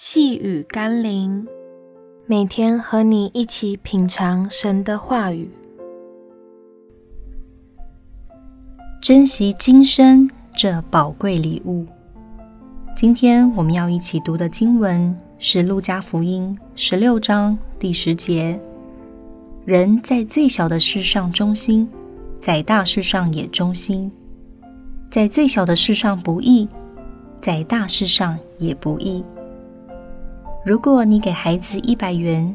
细雨甘霖，每天和你一起品尝神的话语，珍惜今生这宝贵礼物。今天我们要一起读的经文是《路加福音》十六章第十节：“人在最小的事上忠心，在大事上也忠心；在最小的事上不易，在大事上也不易。”如果你给孩子一百元，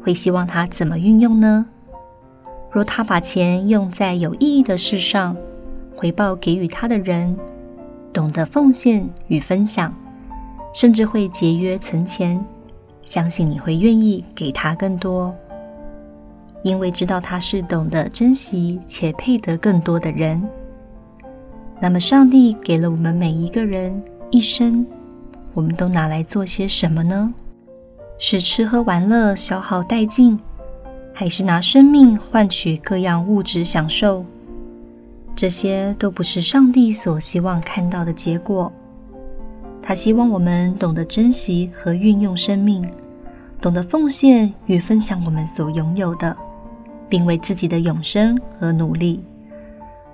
会希望他怎么运用呢？若他把钱用在有意义的事上，回报给予他的人，懂得奉献与分享，甚至会节约存钱，相信你会愿意给他更多，因为知道他是懂得珍惜且配得更多的人。那么，上帝给了我们每一个人一生。我们都拿来做些什么呢？是吃喝玩乐消耗殆尽，还是拿生命换取各样物质享受？这些都不是上帝所希望看到的结果。他希望我们懂得珍惜和运用生命，懂得奉献与分享我们所拥有的，并为自己的永生而努力，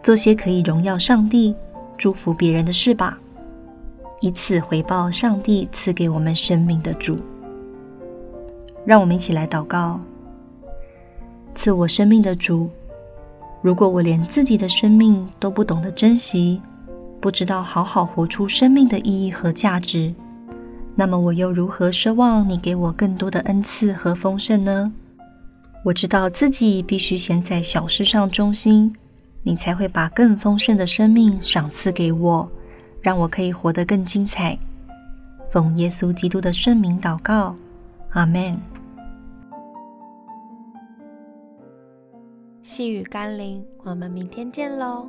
做些可以荣耀上帝、祝福别人的事吧。以此回报上帝赐给我们生命的主。让我们一起来祷告：赐我生命的主，如果我连自己的生命都不懂得珍惜，不知道好好活出生命的意义和价值，那么我又如何奢望你给我更多的恩赐和丰盛呢？我知道自己必须先在小事上忠心，你才会把更丰盛的生命赏赐给我。让我可以活得更精彩。奉耶稣基督的圣名祷告，阿门。细雨甘霖，我们明天见喽。